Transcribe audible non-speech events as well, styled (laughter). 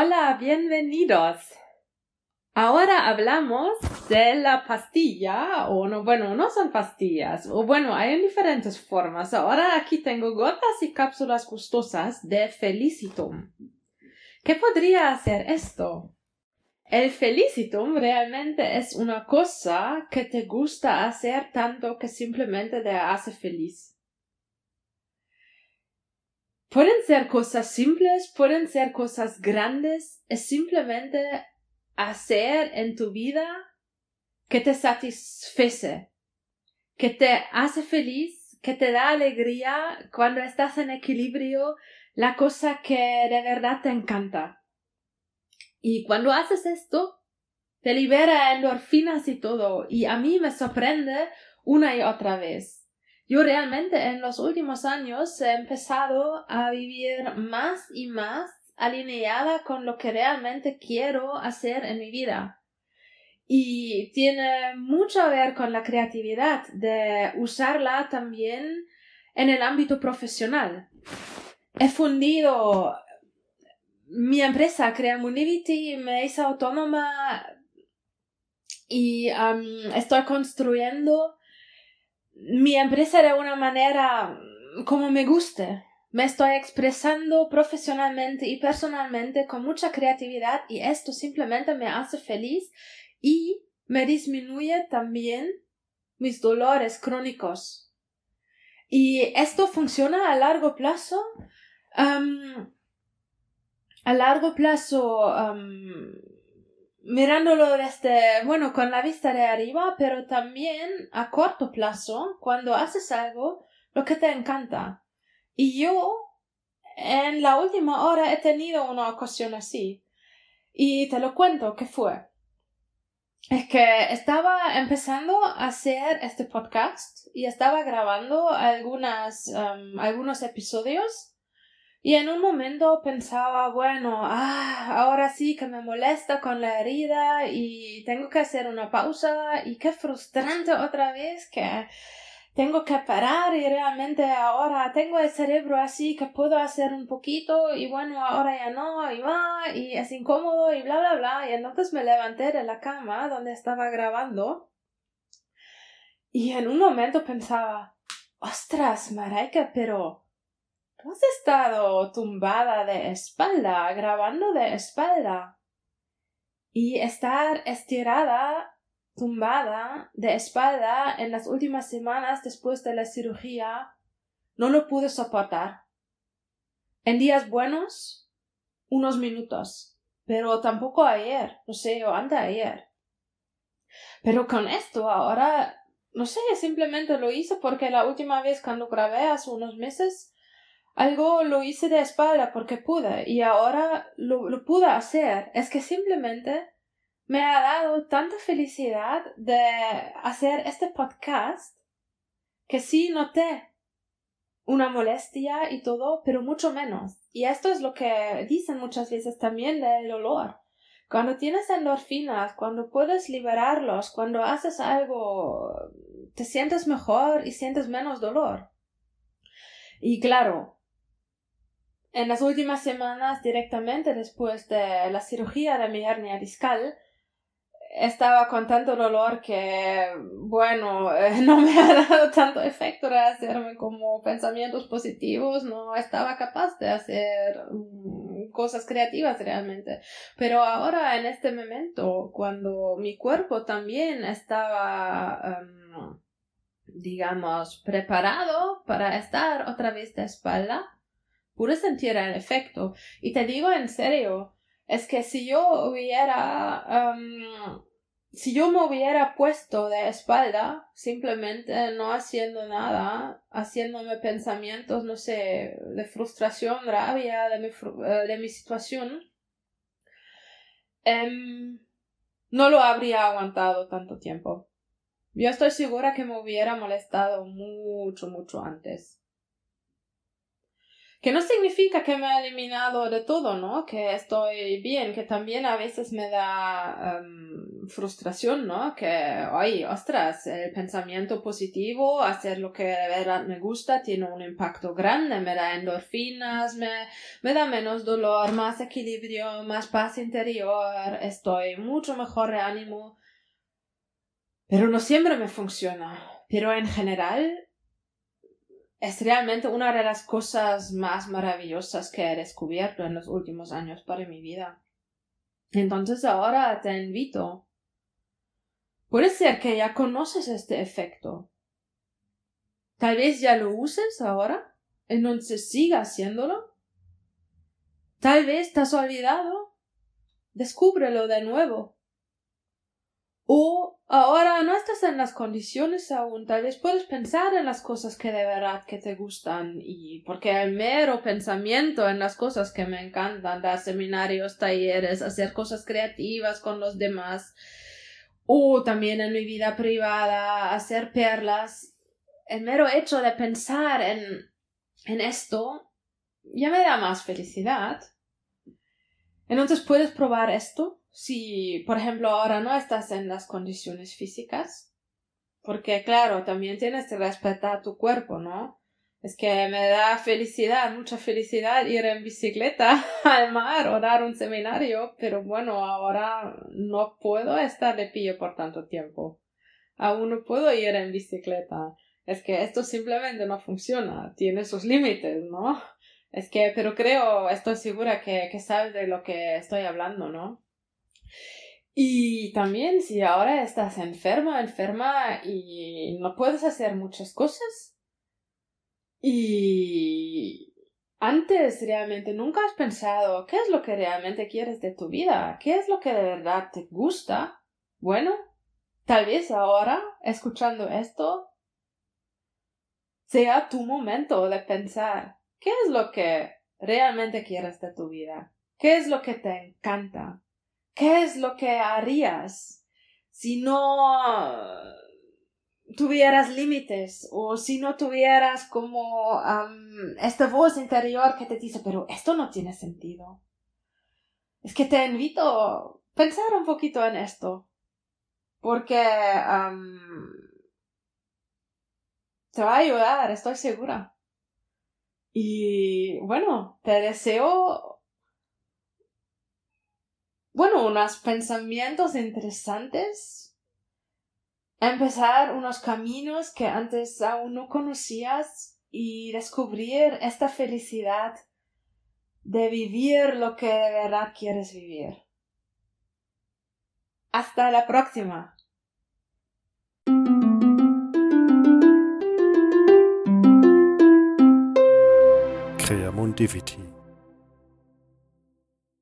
Hola, bienvenidos. Ahora hablamos de la pastilla, o no, bueno, no son pastillas, o bueno, hay diferentes formas. Ahora aquí tengo gotas y cápsulas gustosas de Felicitum. ¿Qué podría hacer esto? El Felicitum realmente es una cosa que te gusta hacer tanto que simplemente te hace feliz. Pueden ser cosas simples, pueden ser cosas grandes, es simplemente hacer en tu vida que te satisface, que te hace feliz, que te da alegría cuando estás en equilibrio, la cosa que de verdad te encanta. Y cuando haces esto, te libera endorfinas y todo, y a mí me sorprende una y otra vez. Yo realmente en los últimos años he empezado a vivir más y más alineada con lo que realmente quiero hacer en mi vida. Y tiene mucho a ver con la creatividad, de usarla también en el ámbito profesional. He fundido mi empresa Creamunivity, me hice autónoma y estoy construyendo mi empresa de una manera como me guste. Me estoy expresando profesionalmente y personalmente con mucha creatividad y esto simplemente me hace feliz y me disminuye también mis dolores crónicos. Y esto funciona a largo plazo. a largo plazo mirándolo desde, bueno, con la vista de arriba, pero también a corto plazo, cuando haces algo, lo que te encanta. Y yo, en la última hora, he tenido una ocasión así. Y te lo cuento, ¿qué fue? Es que estaba empezando a hacer este podcast y estaba grabando algunas, um, algunos episodios y en un momento pensaba, bueno, ah, ahora sí que me molesta con la herida y tengo que hacer una pausa y qué frustrante otra vez que tengo que parar y realmente ahora tengo el cerebro así que puedo hacer un poquito y bueno, ahora ya no y va y es incómodo y bla bla bla y entonces me levanté de la cama donde estaba grabando y en un momento pensaba, ostras, Maraika, pero ¿Tú has estado tumbada de espalda, grabando de espalda? Y estar estirada, tumbada de espalda en las últimas semanas después de la cirugía, no lo pude soportar. En días buenos, unos minutos, pero tampoco ayer, no sé, o antes ayer. Pero con esto ahora, no sé, simplemente lo hice porque la última vez cuando grabé hace unos meses, algo lo hice de espalda porque pude y ahora lo, pude hacer. Es que simplemente me ha dado tanta felicidad de hacer este podcast que sí noté una molestia y todo, pero mucho menos. Y esto es lo que dicen muchas veces también del olor. Cuando tienes endorfinas, cuando puedes liberarlos, cuando haces algo, te sientes mejor y sientes menos dolor. Y claro, en las últimas semanas, directamente después de la cirugía de mi hernia discal, estaba con tanto dolor que, bueno, (laughs) no me ha dado tanto efecto de hacerme como pensamientos positivos, no estaba capaz de hacer mm, cosas creativas realmente. Pero ahora, en este momento, cuando mi cuerpo también estaba, em, digamos, preparado para estar otra vez de espalda, pude sentir el efecto. Y te digo en serio, es que si yo hubiera, si yo me hubiera puesto de espalda, simplemente no haciendo nada, haciéndome pensamientos, no sé, de frustración, rabia de mi, eh, de mi situación, em, no lo habría aguantado tanto tiempo. Yo estoy segura que me hubiera molestado mucho, mucho antes. Que no significa que me he eliminado de todo, ¿no? Que estoy bien, que también a veces me da em, frustración, ¿no? Que, oye, ostras, el pensamiento positivo, hacer lo que de verdad me gusta, tiene un impacto grande, me da endorfinas, me, me da menos dolor, más equilibrio, más paz interior, estoy mucho mejor de ánimo. Pero no siempre me funciona. Pero en general, es realmente una de las cosas más maravillosas que he descubierto en los últimos años para mi vida. Entonces ahora te invito. Puede ser que ya conoces este efecto. Tal vez ya lo uses ahora, entonces siga haciéndolo. Tal vez te has olvidado. Descúbrelo de nuevo. O ahora no estás en las condiciones aún, tal vez puedes pensar en las cosas que de verdad que te gustan y porque el mero pensamiento en las cosas que me encantan, dar seminarios, talleres, hacer cosas creativas con los demás, o también en mi vida privada, hacer perlas, el mero hecho de pensar en, en esto ya me da más felicidad. Entonces puedes probar esto si, por ejemplo, ahora no estás en las condiciones físicas, porque claro, también tienes que respetar tu cuerpo, ¿no? Es que me da felicidad, mucha felicidad ir en bicicleta (laughs) al mar o dar un seminario, pero bueno, ahora no puedo estar de pie por tanto tiempo. Aún no puedo ir en bicicleta. Es que esto simplemente no funciona, tiene sus límites, ¿no? Es que, pero creo, estoy segura que, que sabes de lo que estoy hablando, ¿no? Y también si ahora estás enferma, enferma y no puedes hacer muchas cosas. Y antes realmente nunca has pensado qué es lo que realmente quieres de tu vida, qué es lo que de verdad te gusta. Bueno, tal vez ahora, escuchando esto, sea tu momento de pensar qué es lo que realmente quieres de tu vida, qué es lo que te encanta, ¿Qué es lo que harías si no tuvieras límites o si no tuvieras como esta voz interior que te dice, pero esto no tiene sentido? Es que te invito a pensar un poquito en esto, porque te va a ayudar, estoy segura. Y bueno, te deseo bueno, unos pensamientos interesantes, empezar unos caminos que antes aún no conocías y descubrir esta felicidad de vivir lo que de verdad quieres vivir. Hasta la próxima.